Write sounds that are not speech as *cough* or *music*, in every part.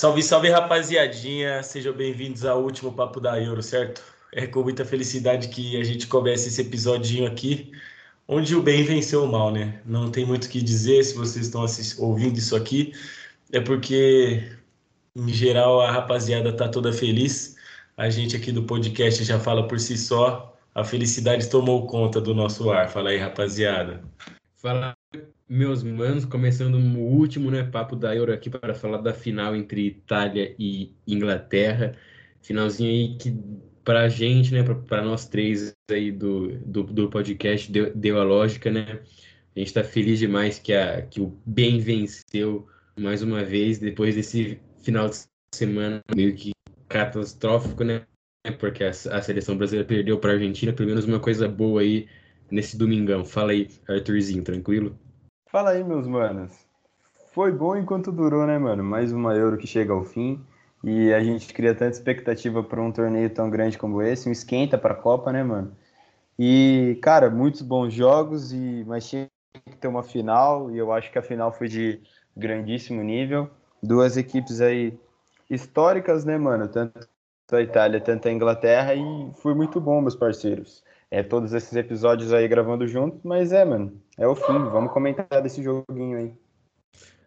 Salve, salve, rapaziadinha! Sejam bem-vindos ao último Papo da Euro, certo? É com muita felicidade que a gente começa esse episódio aqui, onde o bem venceu o mal, né? Não tem muito o que dizer se vocês estão ouvindo isso aqui, é porque, em geral, a rapaziada tá toda feliz. A gente aqui do podcast já fala por si só. A felicidade tomou conta do nosso ar. Fala aí, rapaziada. Fala, meus manos, começando o último né, papo da Euro aqui para falar da final entre Itália e Inglaterra. Finalzinho aí que para a gente, né, para nós três aí do, do, do podcast, deu, deu, a lógica, né? A gente está feliz demais que, a, que o bem venceu mais uma vez, depois desse final de semana meio que catastrófico, né? Porque a, a seleção brasileira perdeu para a Argentina, pelo menos uma coisa boa aí nesse domingão. Fala aí, Arthurzinho, tranquilo? Fala aí, meus manos. Foi bom enquanto durou, né, mano? Mais uma Euro que chega ao fim. E a gente cria tanta expectativa para um torneio tão grande como esse, um esquenta para a Copa, né, mano? E, cara, muitos bons jogos, e mas tinha que ter uma final, e eu acho que a final foi de grandíssimo nível. Duas equipes aí históricas, né, mano? Tanto a Itália, tanto a Inglaterra, e foi muito bom, meus parceiros é, todos esses episódios aí gravando junto, mas é, mano, é o fim. Vamos comentar desse joguinho aí.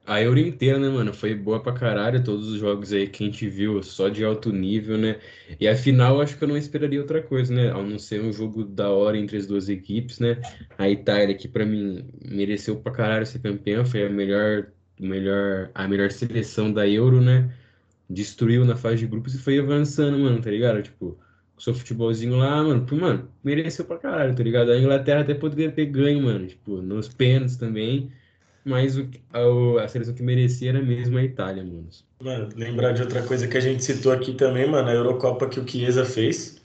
A Euro inteira, né, mano? Foi boa pra caralho. Todos os jogos aí que a gente viu, só de alto nível, né? E a final, acho que eu não esperaria outra coisa, né? Ao não ser um jogo da hora entre as duas equipes, né? A Itália, que para mim mereceu pra caralho ser campeã, foi a melhor, melhor, a melhor seleção da Euro, né? Destruiu na fase de grupos e foi avançando, mano, tá ligado? Tipo, seu futebolzinho lá, mano, mano, mereceu pra caralho, tá ligado? A Inglaterra até poderia ter ganho, mano, tipo, nos pênaltis também, mas o, a, a seleção que merecia era mesmo a Itália, mano. Mano, lembrar de outra coisa que a gente citou aqui também, mano, a Eurocopa que o Chiesa fez.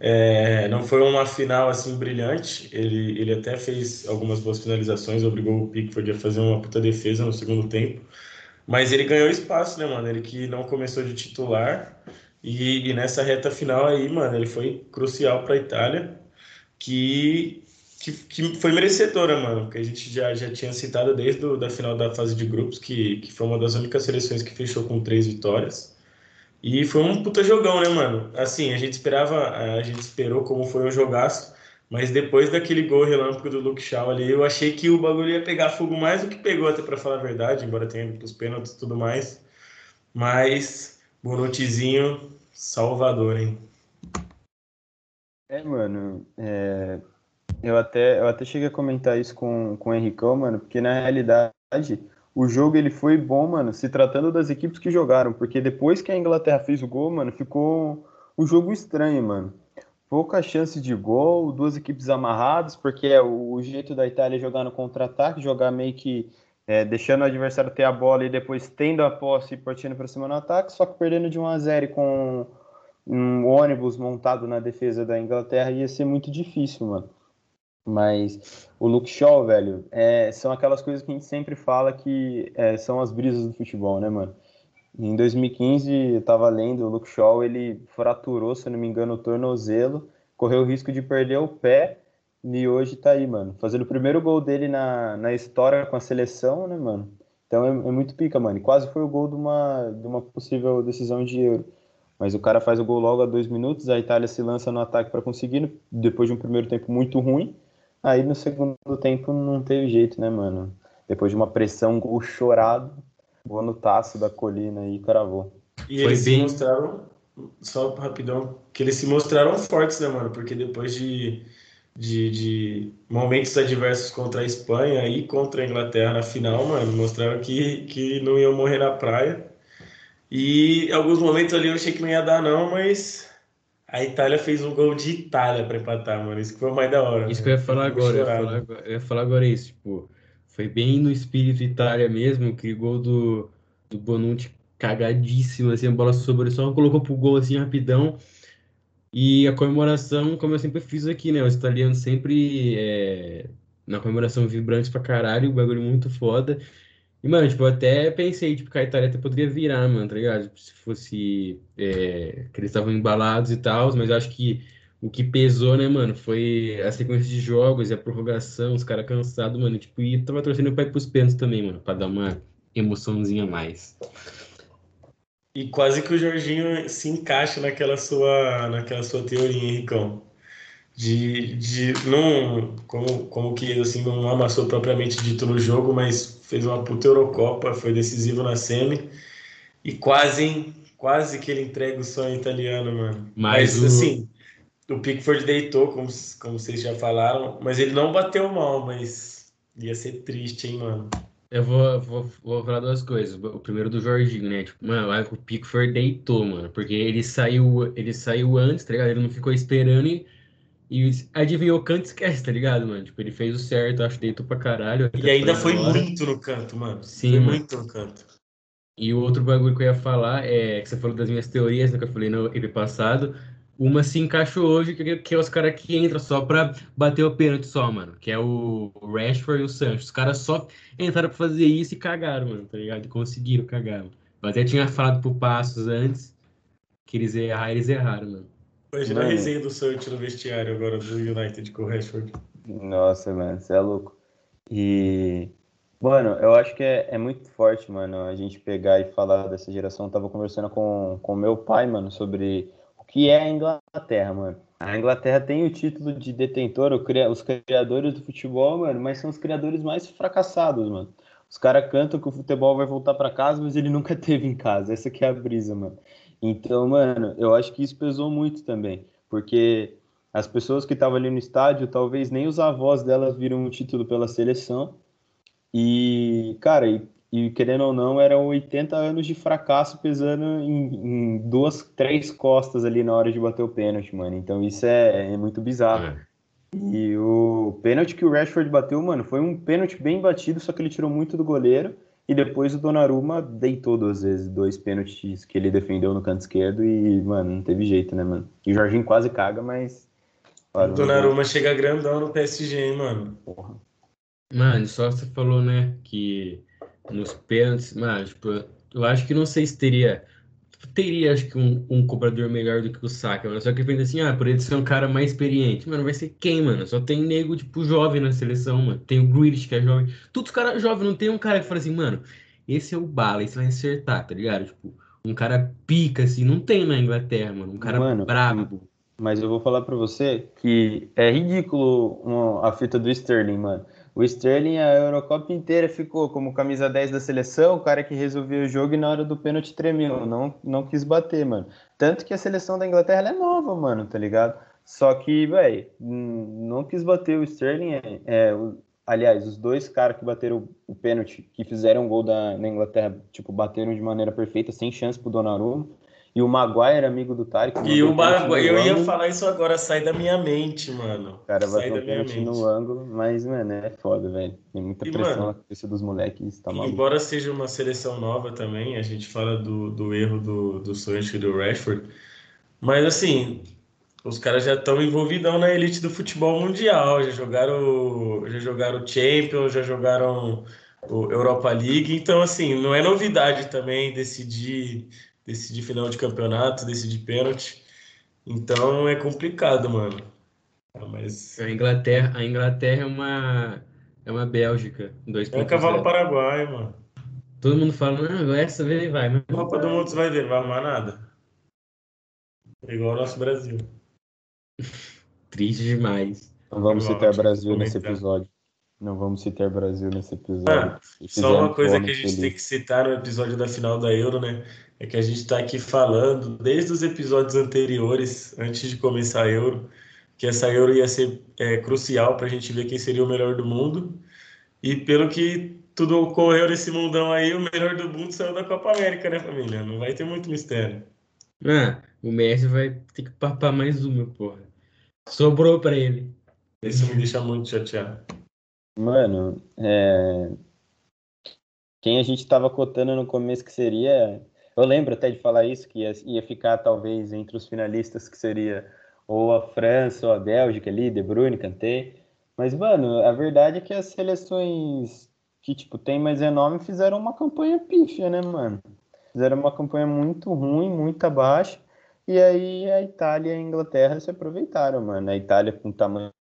É, não foi uma final assim brilhante, ele, ele até fez algumas boas finalizações, obrigou o Pickford a fazer uma puta defesa no segundo tempo, mas ele ganhou espaço, né, mano? Ele que não começou de titular, e, e, nessa reta final aí, mano, ele foi crucial para a Itália, que, que, que, foi merecedora, mano, porque a gente já, já tinha citado desde a final da fase de grupos, que, que foi uma das únicas seleções que fechou com três vitórias. E foi um puta jogão, né, mano? Assim, a gente esperava, a gente esperou como foi um jogaço, mas depois daquele gol relâmpago do Luke Shaw ali, eu achei que o bagulho ia pegar fogo mais do que pegou, até para falar a verdade, embora tenha pros pênaltis e tudo mais. Mas Bonuccizinho, Salvador, hein? É, mano, é... eu, até, eu até cheguei a comentar isso com, com o Henricão, mano, porque na realidade o jogo ele foi bom, mano, se tratando das equipes que jogaram, porque depois que a Inglaterra fez o gol, mano, ficou um jogo estranho, mano. Pouca chance de gol, duas equipes amarradas, porque é o, o jeito da Itália jogar no contra-ataque, jogar meio que é, deixando o adversário ter a bola e depois tendo a posse e partindo para cima no ataque, só que perdendo de 1 a 0 com um ônibus montado na defesa da Inglaterra ia ser muito difícil, mano. Mas o Luke Shaw, velho, é, são aquelas coisas que a gente sempre fala que é, são as brisas do futebol, né, mano? Em 2015, eu tava lendo, o Luke Shaw, ele fraturou, se não me engano, o tornozelo, correu o risco de perder o pé hoje tá aí, mano. Fazendo o primeiro gol dele na, na história com a seleção, né, mano? Então é, é muito pica, mano. E quase foi o gol de uma, de uma possível decisão de euro. Mas o cara faz o gol logo a dois minutos, a Itália se lança no ataque para conseguir, depois de um primeiro tempo muito ruim. Aí no segundo tempo não teve jeito, né, mano? Depois de uma pressão, um gol chorado, gol no taço da colina e cravou. E eles se mostraram, só rapidão, que eles se mostraram fortes, né, mano? Porque depois de de, de momentos adversos contra a Espanha e contra a Inglaterra na final, mano, mostraram que, que não iam morrer na praia. E alguns momentos ali eu achei que não ia dar, não, mas a Itália fez um gol de Itália para empatar, mano. Isso que foi o mais da hora. Isso que eu ia falar agora, eu ia falar agora, eu ia falar agora isso, tipo, foi bem no espírito Itália mesmo, aquele gol do, do Bonucci cagadíssimo, assim, a bola sobrou, só colocou pro gol assim rapidão. E a comemoração, como eu sempre fiz aqui, né? Os italianos sempre é, na comemoração vibrantes pra caralho, o bagulho muito foda. E, mano, tipo, eu até pensei, tipo, que a Itália até poderia virar, mano, tá ligado? Tipo, se fosse. É, que eles estavam embalados e tal, mas eu acho que o que pesou, né, mano, foi a sequência de jogos e a prorrogação, os caras cansados, mano. Tipo, e tava torcendo pra ir pros pênaltis também, mano, pra dar uma emoçãozinha a mais. E quase que o Jorginho se encaixa naquela sua, naquela sua teoria, Henricão. De, de não, como, como que assim, não amassou propriamente dito no jogo, mas fez uma puta Eurocopa, foi decisivo na semi. E quase, hein? Quase que ele entrega o sonho italiano, mano. Mas, mas o... assim, o Pickford deitou, como, como vocês já falaram, mas ele não bateu mal, mas ia ser triste, hein, mano. Eu vou, vou, vou falar duas coisas. O primeiro do Jorginho, né? Tipo, mano, o Pickford deitou, mano. Porque ele saiu, ele saiu antes, tá ligado? Ele não ficou esperando e, e adivinhou o canto esquece, tá ligado, mano? Tipo, ele fez o certo, acho que deitou pra caralho. E ainda foi muito no canto, mano. Sim, foi mano. muito no canto. E o outro bagulho que eu ia falar é que você falou das minhas teorias, né, que eu falei no EP passado. Uma se encaixou hoje, que, que é os caras que entram só pra bater o pênalti só, mano. Que é o Rashford e o Sancho. Os caras só entraram pra fazer isso e cagaram, mano, tá ligado? E conseguiram cagar, mano. Mas eu tinha falado pro Passos antes que eles erraram, eles erraram, mano. Imagina a resenha do Sancho no vestiário agora do United com o Rashford. Nossa, mano, você é louco. E, mano, eu acho que é, é muito forte, mano, a gente pegar e falar dessa geração. Eu tava conversando com, com meu pai, mano, sobre que é a Inglaterra, mano. A Inglaterra tem o título de detentor, os criadores do futebol, mano, mas são os criadores mais fracassados, mano. Os caras cantam que o futebol vai voltar para casa, mas ele nunca *laughs* teve em casa. Essa que é a brisa, mano. Então, mano, eu acho que isso pesou muito também, porque as pessoas que estavam ali no estádio, talvez nem os avós delas viram o título pela seleção. E, cara, e e querendo ou não, eram 80 anos de fracasso pesando em, em, duas, três costas ali na hora de bater o pênalti, mano. Então isso é, é muito bizarro. É. E o pênalti que o Rashford bateu, mano, foi um pênalti bem batido, só que ele tirou muito do goleiro. E depois o Donnarumma deitou duas vezes, dois pênaltis que ele defendeu no canto esquerdo e, mano, não teve jeito, né, mano? E o Jorginho quase caga, mas. Claro, o Donnarumma chega grandão no PSG, hein, mano? Porra. Mano, só você falou, né, que nos pênaltis, mas tipo, eu acho que não sei se teria teria acho que um, um cobrador melhor do que o Saka, mano. Só que pensa assim, ah, por ele ser um cara mais experiente, mano, vai ser quem, mano? Só tem nego tipo jovem na seleção, mano. Tem o Grealish que é jovem. Todos os caras jovens, não tem um cara que fala assim, mano, esse é o bala, esse vai acertar, tá ligado? Tipo, um cara pica assim, não tem na Inglaterra, mano, um cara mano, brabo. Mas eu vou falar para você que é ridículo a fita do Sterling, mano. O Sterling, a Eurocopa inteira, ficou como camisa 10 da seleção, o cara que resolveu o jogo e na hora do pênalti tremeu, não, não quis bater, mano. Tanto que a seleção da Inglaterra é nova, mano, tá ligado? Só que, velho, não quis bater o Sterling. É, é aliás, os dois caras que bateram o pênalti, que fizeram o gol da, na Inglaterra, tipo, bateram de maneira perfeita, sem chance pro Donnarumma. E o Maguire, amigo do Tarek. E o Maguire, eu ia falar isso agora, sai da minha mente, mano. O cara vai um pênalti no ângulo, mas, mano, é foda, velho. Tem muita e, pressão mano, na cabeça dos moleques, tá maluco. Embora seja uma seleção nova também, a gente fala do, do erro do, do Sancho e do Rashford, mas assim, os caras já estão envolvidão na elite do futebol mundial, já jogaram, já jogaram Champions, já jogaram o Europa League, então assim, não é novidade também decidir decidir final de campeonato, decidir pênalti. Então é complicado, mano. Ah, mas... A Inglaterra, a Inglaterra é uma é uma Bélgica. é um cavalo paraguai, mano. Todo mundo fala, não, essa vez vai. Mas... Copa do Mundo você vai ver, não vai arrumar nada. É igual o nosso Brasil. *laughs* Triste demais. Não vamos citar Brasil nesse episódio. Não vamos citar Brasil nesse episódio. Ah, só uma coisa que a gente feliz. tem que citar no episódio da final da Euro, né? É que a gente está aqui falando desde os episódios anteriores, antes de começar a Euro, que essa Euro ia ser é, crucial para a gente ver quem seria o melhor do mundo. E pelo que tudo ocorreu nesse mundão aí, o melhor do mundo saiu da Copa América, né, família? Não vai ter muito mistério. Ah, o Messi vai ter que papar mais uma, porra. Sobrou para ele. Isso me deixa muito chateado. Mano, é... quem a gente estava cotando no começo que seria. Eu lembro até de falar isso, que ia, ia ficar talvez entre os finalistas, que seria ou a França ou a Bélgica ali, De Bruyne, Kanté. Mas, mano, a verdade é que as seleções que, tipo, tem mais renome fizeram uma campanha pífia, né, mano? Fizeram uma campanha muito ruim, muito abaixo. E aí a Itália e a Inglaterra se aproveitaram, mano. A Itália, com o tamanho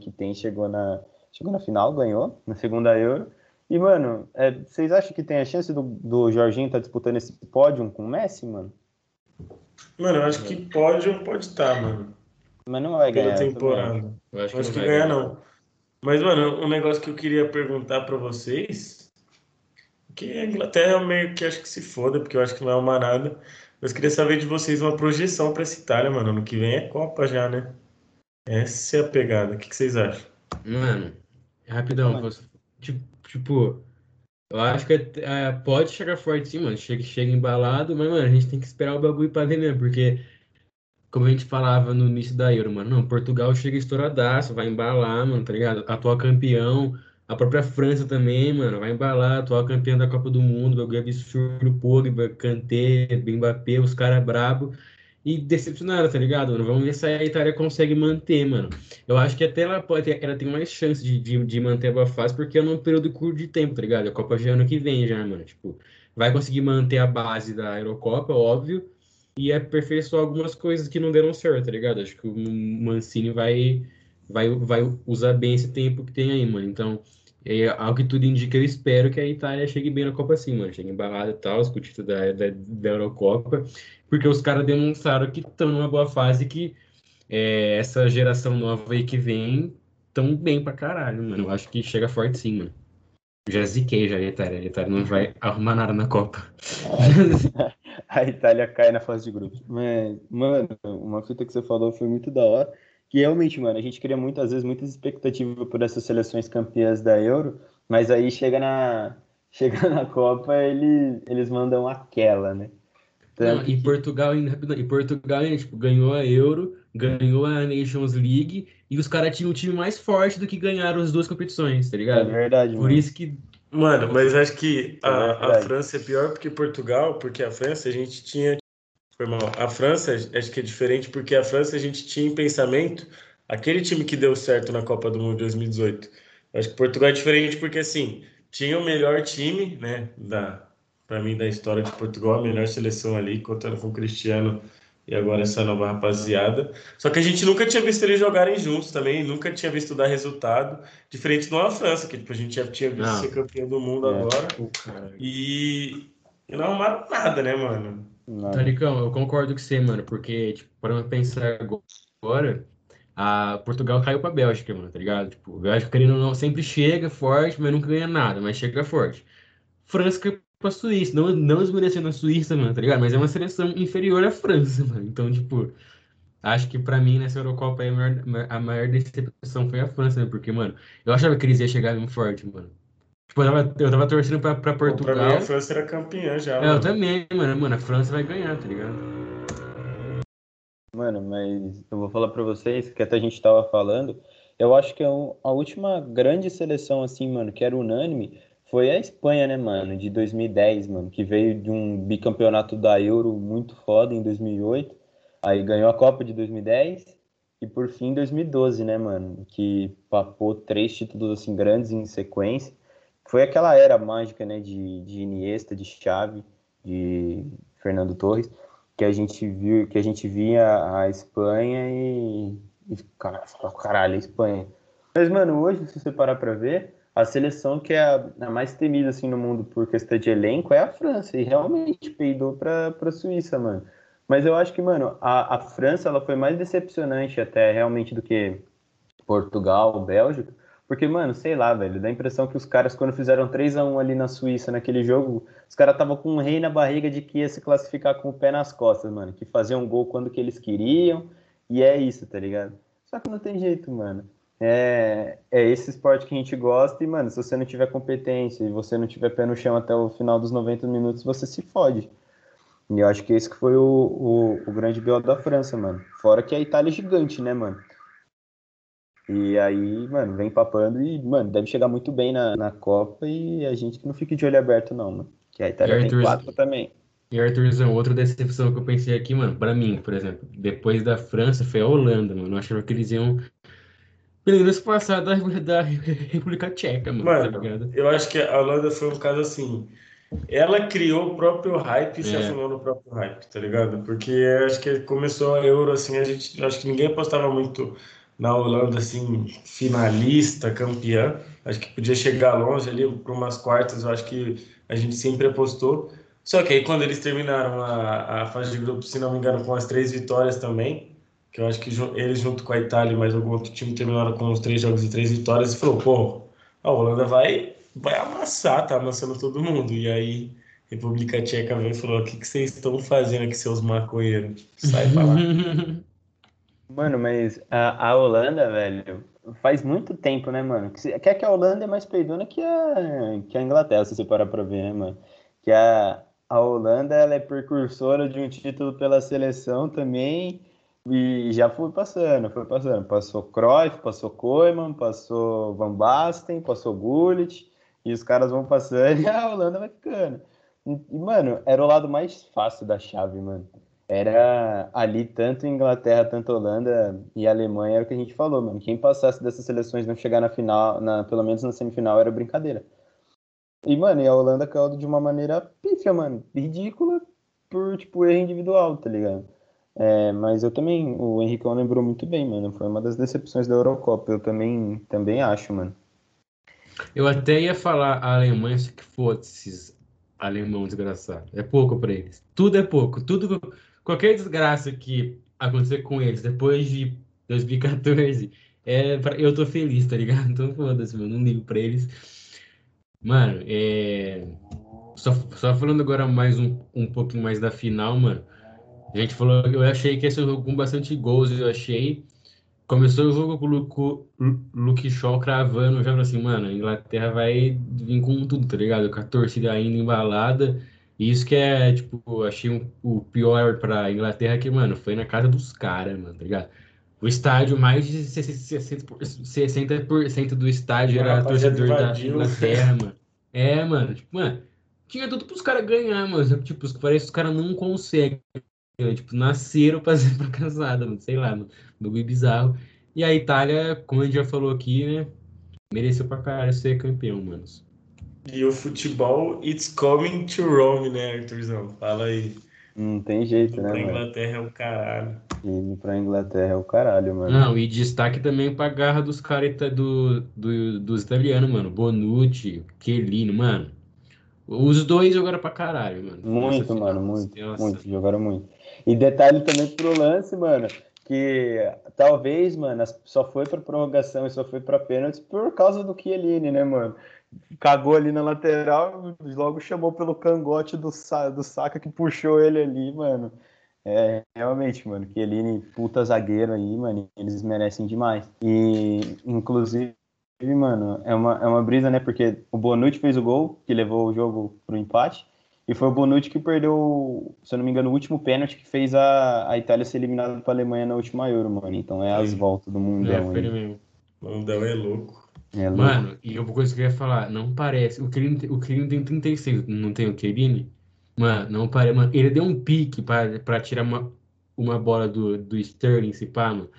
que tem, chegou na, chegou na final, ganhou na segunda Euro. E, mano, é, vocês acham que tem a chance do, do Jorginho estar tá disputando esse pódio com o Messi, mano? Mano, eu acho que pódio pode estar, tá, mano. Mas não vai ganhar. Pela temporada. Eu acho que, acho que ganhar, não. Mas, mano, um negócio que eu queria perguntar para vocês, que a Inglaterra é meio que acho que se foda, porque eu acho que não é uma nada. Mas queria saber de vocês uma projeção para essa Itália, mano. Ano que vem é Copa já, né? Essa é a pegada. O que, que vocês acham? Mano, rapidão, mano. Tipo, tipo, eu acho que é, pode chegar forte sim, mano. Chega, chega embalado, mas, mano, a gente tem que esperar o bagulho pra ver mesmo, porque, como a gente falava no início da Euro, mano, não, Portugal chega estouradaço, vai embalar, mano, tá ligado? Atual campeão, a própria França também, mano, vai embalar, atual campeão da Copa do Mundo, bagulho absurdo, Pogba, Kanté, Mbappé, os caras brabo e decepcionaram, tá ligado, mano? Vamos ver se a Itália consegue manter, mano. Eu acho que até ela pode ela tem mais chance de, de, de manter a boa fase, porque é num período curto de tempo, tá ligado? A Copa é ano que vem já, mano. Tipo, vai conseguir manter a base da Eurocopa, óbvio, e aperfeiçoar algumas coisas que não deram certo, tá ligado? Acho que o Mancini vai, vai, vai usar bem esse tempo que tem aí, mano. Então, é, ao que tudo indica, eu espero que a Itália chegue bem na Copa sim, mano. Chegue embalada e tal, com o título da, da, da Eurocopa porque os caras demonstraram que estão numa boa fase que é, essa geração nova aí que vem tão bem pra caralho, mano. Eu acho que chega forte sim, mano. Já ziquei já Itália. A Itália não vai arrumar nada na Copa. *laughs* a Itália cai na fase de grupos. Mas, mano, uma fita que você falou foi muito da hora. Que realmente, mano, a gente cria muitas vezes muitas expectativas por essas seleções campeãs da Euro, mas aí chega na, *laughs* chega na Copa, ele, eles mandam aquela, né? Não, e Portugal, e Portugal tipo, ganhou a Euro, ganhou a Nations League e os caras tinham um time mais forte do que ganharam as duas competições, tá ligado? É verdade. Por mano. isso que. Mano, mas acho que é a, a França é pior porque Portugal, porque a França a gente tinha. Foi mal. A França acho que é diferente porque a França a gente tinha em pensamento aquele time que deu certo na Copa do Mundo de 2018. Acho que Portugal é diferente porque assim tinha o melhor time, né, da, para mim, da história de Portugal, a melhor seleção ali, contando com o Cristiano e agora essa nova rapaziada. Só que a gente nunca tinha visto eles jogarem juntos também, nunca tinha visto dar resultado, diferente uma França, que tipo, a gente já tinha visto não. ser campeão do mundo é. agora. e... e não arrumaram nada, né, mano? Taricão, eu concordo com você, mano, porque, tipo, para pensar agora, a Portugal caiu pra Bélgica, mano, tá ligado? Tipo, a Bélgica, querendo ou não, sempre chega forte, mas nunca ganha nada, mas chega forte. França pra Suíça. Não, não desmerecendo a Suíça, mano, tá ligado? Mas é uma seleção inferior à França, *laughs* mano. Então, tipo, acho que pra mim nessa Eurocopa a maior, a maior decepção foi a França, né? Porque, mano, eu achava que eles iam chegar bem forte, mano. Tipo, eu tava, eu tava torcendo pra, pra Portugal. Pra mim a França era campeã já. É, eu também, mano. Mano, a França vai ganhar, tá ligado? Mano, mas eu vou falar pra vocês que até a gente tava falando. Eu acho que é a última grande seleção, assim, mano, que era unânime foi a Espanha, né, mano, de 2010, mano, que veio de um bicampeonato da Euro muito foda em 2008, aí ganhou a Copa de 2010 e por fim 2012, né, mano, que papou três títulos assim grandes em sequência. Foi aquela era mágica, né, de, de Iniesta, de Xavi, de Fernando Torres, que a gente viu, que a gente via a Espanha e, e cara, caralho, a Espanha. Mas, mano, hoje, se você parar pra ver, a seleção que é a, a, mais temida assim no mundo por questão de elenco é a França e realmente peidou para para Suíça, mano. Mas eu acho que, mano, a, a França ela foi mais decepcionante até realmente do que Portugal, Bélgica, porque, mano, sei lá, velho, dá a impressão que os caras, quando fizeram 3 a 1 ali na Suíça, naquele jogo, os caras estavam com um rei na barriga de que ia se classificar com o pé nas costas, mano, que faziam um gol quando que eles queriam, e é isso, tá ligado? Só que não tem jeito, mano é, é esse esporte que a gente gosta e, mano, se você não tiver competência e você não tiver pé no chão até o final dos 90 minutos, você se fode. E eu acho que esse que foi o, o, o grande BO da França, mano. Fora que a Itália é gigante, né, mano? E aí, mano, vem papando e, mano, deve chegar muito bem na, na Copa e a gente que não fique de olho aberto, não, mano. Que a Itália tem quatro também. E Arthurzão, outra decepção que eu pensei aqui, mano, pra mim, por exemplo, depois da França foi a Holanda, mano. Eu achava que eles iam pelo passar da, da República Tcheca, mano. Tá mano tá eu acho que a Holanda foi um caso assim. Ela criou o próprio hype e se é. afundou no próprio hype, tá ligado? Porque acho que começou a Euro, assim, a gente. Acho que ninguém apostava muito na Holanda, assim, finalista, campeã. Acho que podia chegar longe ali para umas quartas, eu acho que a gente sempre apostou. Só que aí quando eles terminaram a, a fase de grupo, se não me engano, com as três vitórias também, que eu acho que eles junto com a Itália e mais algum outro time terminaram com os três jogos e três vitórias, e falou, pô, a Holanda vai, vai amassar, tá amassando todo mundo. E aí República Tcheca veio e falou, o que, que vocês estão fazendo aqui, seus maconheiros? Sai pra lá. *laughs* Mano, mas a, a Holanda, velho, faz muito tempo, né, mano? Que, que, que a Holanda é mais peidona que a, que a Inglaterra, se você parar pra ver, né, mano? Que a, a Holanda, ela é precursora de um título pela seleção também e já foi passando, foi passando. Passou Cruyff, passou Koeman, passou Van Basten, passou Gullit e os caras vão passando *laughs* e a Holanda vai ficando. E, mano, era o lado mais fácil da chave, mano era ali tanto Inglaterra, tanto Holanda e Alemanha, era o que a gente falou, mano. Quem passasse dessas seleções não chegar na final, na, pelo menos na semifinal, era brincadeira. E, mano, e a Holanda caiu de uma maneira pífia, mano. Ridícula por, tipo, erro individual, tá ligado? É, mas eu também, o Henricão lembrou muito bem, mano. Foi uma das decepções da Eurocopa. Eu também, também acho, mano. Eu até ia falar a Alemanha, se que fosse alemão desgraçado. É pouco para eles. Tudo é pouco. Tudo qualquer desgraça que acontecer com eles depois de 2014, é, eu tô feliz, tá ligado? Então foda-se, mano, não ligo pra eles. Mano, é. Só, só falando agora mais um, um pouquinho mais da final, mano. A gente falou, eu achei que esse jogo com bastante gols, eu achei. Começou o jogo com o Luke, Luke Shaw cravando, já falei assim, mano, a Inglaterra vai vir com tudo, tá ligado? Com a torcida ainda embalada. Isso que é, tipo, achei um, o pior pra Inglaterra que, mano, foi na casa dos caras, mano, tá ligado? O estádio, mais de 60%, 60 do estádio era torcedor da Inglaterra, mano. É, mano, tipo, mano, tinha tudo pros caras ganhar, mano. Tipo, parece que os caras não conseguem. Né? Tipo, nasceram pra *laughs* ser pra casada, mano. Sei lá, mano. Bagulho bizarro. E a Itália, como a gente já falou aqui, né? Mereceu pra caralho ser campeão, mano. E o futebol, it's coming to Rome, né, Arthurzão? Fala aí. Não tem jeito, né, pra Inglaterra mano? é o caralho. Indo pra Inglaterra é o caralho, mano. Não, e destaque também pra garra dos caras do, do, dos italianos, mano. Bonucci, Chiellini, mano. Os dois jogaram pra caralho, mano. Muito, mano, muito. Nossa. Muito, jogaram muito. E detalhe também pro lance, mano, que talvez, mano, só foi pra prorrogação e só foi pra pênalti por causa do Chiellini, né, mano? cagou ali na lateral, logo chamou pelo cangote do, do Saka que puxou ele ali, mano. É, realmente, mano, ele puta zagueiro aí, mano, eles merecem demais. E, inclusive, mano, é uma, é uma brisa, né, porque o Bonucci fez o gol, que levou o jogo pro empate, e foi o Bonucci que perdeu, se eu não me engano, o último pênalti que fez a, a Itália ser eliminada pra Alemanha na última Euro, mano. Então é as voltas do Mundão. É, mesmo. O Mundão é louco. É Mano, e uma coisa que eu ia falar, não parece. O Kirin, o Kirin tem 36, não tem o Kirin? Mano, não parece. Mano, ele deu um pique pra, pra tirar uma, uma bola do, do Sterling, se pá, mano.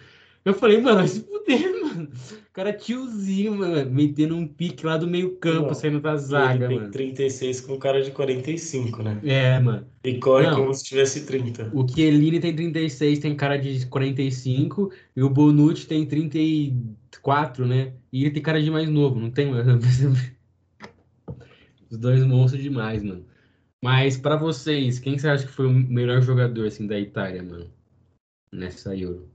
Eu falei, mano, vai se fuder, mano. O cara tiozinho, mano, metendo um pique lá do meio campo, saindo da zaga, ele tem 36 com cara de 45, né? É, mano. E corre Não, como se tivesse 30. O Chiellini tem 36, tem cara de 45, e o Bonucci tem 34, né? E ele tem cara de mais novo, não tem, mano? *laughs* Os dois monstros demais, mano. Mas para vocês, quem você acha que foi o melhor jogador assim da Itália, mano? Nessa Euro?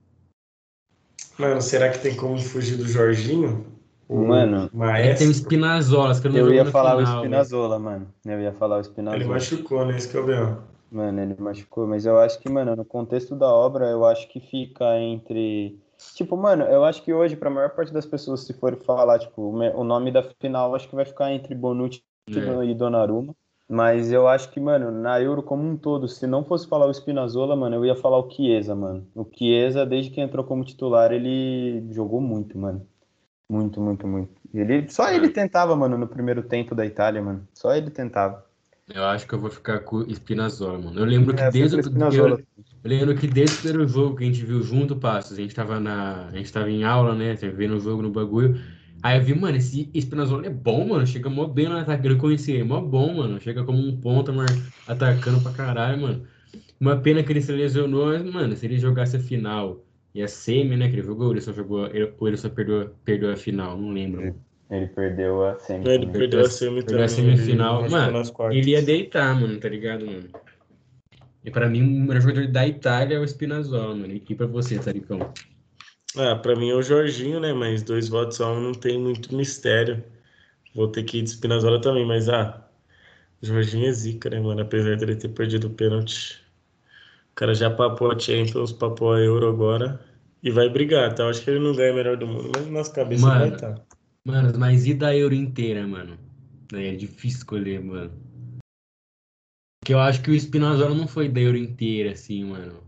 Mano, será que tem como fugir do Jorginho? Mano, Maestro? tem o Spinazzola, que eu não Eu ia falar final, o Spinazzola, mano. Eu ia falar o Spinazzola. Ele machucou, né? Esse que é o B.O. Mano, ele machucou. Mas eu acho que, mano, no contexto da obra, eu acho que fica entre... Tipo, mano, eu acho que hoje, pra maior parte das pessoas, se for falar, tipo, o nome da final, acho que vai ficar entre Bonucci é. e Donnarumma. Mas eu acho que, mano, na Euro como um todo, se não fosse falar o Spinazzola, mano, eu ia falar o Chiesa, mano. O Chiesa, desde que entrou como titular, ele jogou muito, mano. Muito, muito, muito. Ele, só ele tentava, mano, no primeiro tempo da Itália, mano. Só ele tentava. Eu acho que eu vou ficar com o Spinazzola, mano. Eu lembro que é, desde o eu, eu lembro que desde o primeiro jogo que a gente viu junto, Passos, a gente tava na, a gente tava em aula, né, vendo o jogo no bagulho. Aí eu vi, mano, esse Espinazzola é bom, mano. Chega mó bem no ataque. Eu conheci ele, mó bom, mano. Chega como um ponta, mano, atacando pra caralho, mano. Uma pena que ele se lesionou, mas, mano, se ele jogasse a final e a semi, né? Que ele jogou, ele só jogou, ele, ou ele só perdeu, perdeu a final, não lembro. Ele, ele perdeu a semi. Ele perdeu a semi perdeu a semifinal. Mano, ele ia deitar, mano, tá ligado, mano? E pra mim, o melhor jogador da Itália é o Spinazzola, mano. E pra você, Taricão? Ah, pra mim é o Jorginho, né? Mas dois votos a um não tem muito mistério. Vou ter que ir de Spinazzola também, mas ah, Jorginho é zica, né, mano? Apesar dele ter perdido o pênalti. O cara já papou a Champions, papou a Euro agora. E vai brigar, tá? Eu acho que ele não ganha melhor do mundo, mas nas cabeças mano, vai estar. Tá. Mano, mas e da Euro inteira, mano? É difícil escolher, mano. Porque eu acho que o Spinazzola não foi da Euro inteira, assim, mano.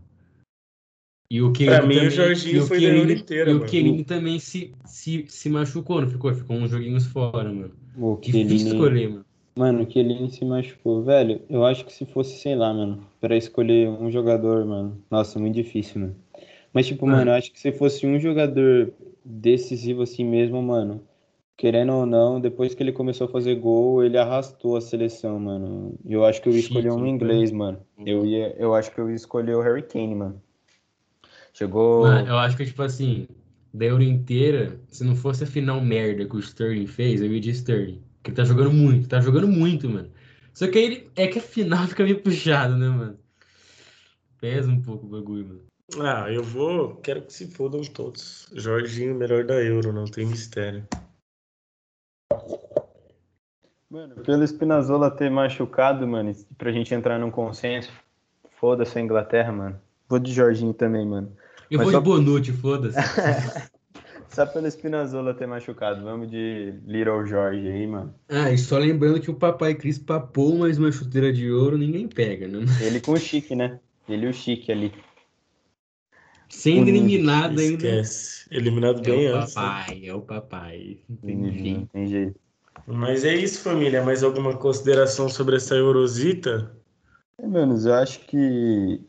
E o pra mim, também, o Jorginho foi Chiellini, inteira, E mano. o Chiellini também se, se, se machucou, não ficou? Ficou uns joguinhos fora, mano. O Difícil Chiellini... escolher, mano. Mano, que ele se machucou. Velho, eu acho que se fosse, sei lá, mano, pra escolher um jogador, mano. Nossa, muito difícil, mano. Mas, tipo, mano, eu acho que se fosse um jogador decisivo assim mesmo, mano, querendo ou não, depois que ele começou a fazer gol, ele arrastou a seleção, mano. E eu acho que eu ia escolher um inglês, mano. Eu, ia, eu acho que eu ia escolher o Harry Kane, mano. Chegou. Mano, eu acho que, tipo assim, da Euro inteira, se não fosse a final merda que o Sterling fez, eu ia de Sterling. Que ele tá jogando muito, tá jogando muito, mano. Só que aí ele, é que a final *laughs* fica meio puxado, né, mano? Pesa um pouco o bagulho, mano. Ah, eu vou. Quero que se fodam todos. Jorginho, melhor da Euro, não tem mistério. Mano, pelo Spinazzola ter machucado, mano, pra gente entrar num consenso, foda-se a Inglaterra, mano. Vou de Jorginho também, mano. Eu Mas vou só... de Bonucci, foda-se. *laughs* Só pelo Spinazzola ter machucado. Vamos de Little Jorge aí, mano. Ah, e só lembrando que o Papai Cris papou mais uma chuteira de ouro, ninguém pega, né? Ele com o Chique, né? Ele e o Chique ali. Sendo eliminado ainda. Esquece. Eliminado bem é antes. É o papai, né? é o papai. Enfim. Tem jeito. Mas é isso, família. Mais alguma consideração sobre essa Eurosita? É, menos, eu acho que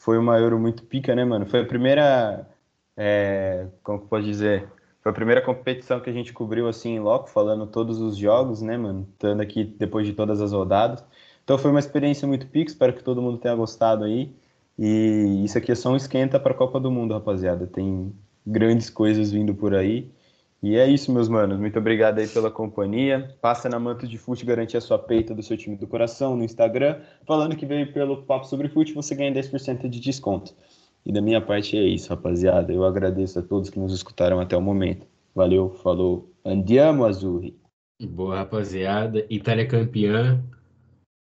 foi uma Euro muito pica, né, mano? Foi a primeira é, como que pode dizer? Foi a primeira competição que a gente cobriu assim em loco, falando todos os jogos, né, mano? Estando aqui depois de todas as rodadas. Então foi uma experiência muito pica, espero que todo mundo tenha gostado aí. E isso aqui é só um esquenta para a Copa do Mundo, rapaziada. Tem grandes coisas vindo por aí. E é isso, meus manos. Muito obrigado aí pela companhia. Passa na Manto de Fute garantir a sua peita do seu time do coração no Instagram. Falando que veio pelo Papo Sobre Fute, você ganha 10% de desconto. E da minha parte é isso, rapaziada. Eu agradeço a todos que nos escutaram até o momento. Valeu, falou. Andiamo, Azurri. Boa, rapaziada. Itália campeã.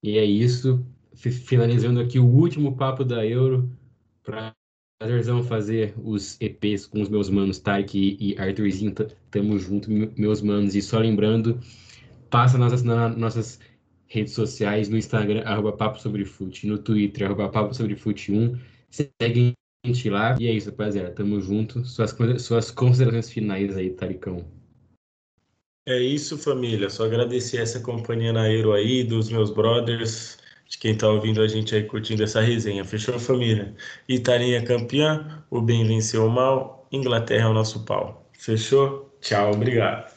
E é isso. Finalizando aqui o último papo da Euro. Prazerzão fazer os EPs com os meus manos Tarek e Arthurzinho. Tamo junto, meus manos. E só lembrando, passa nas nossas redes sociais, no Instagram, arroba Papo Sobre Fute, no Twitter, arroba Papo Sobre Fute 1 Segue a gente lá. E é isso, rapaziada. Tamo junto. Suas, suas considerações finais aí, Taricão. É isso, família. Só agradecer essa companhia na Euro aí, dos meus brothers, de quem tá ouvindo a gente aí curtindo essa resenha. Fechou, família? Italinha campeã, o bem venceu o mal, Inglaterra é o nosso pau. Fechou? Tchau, obrigado.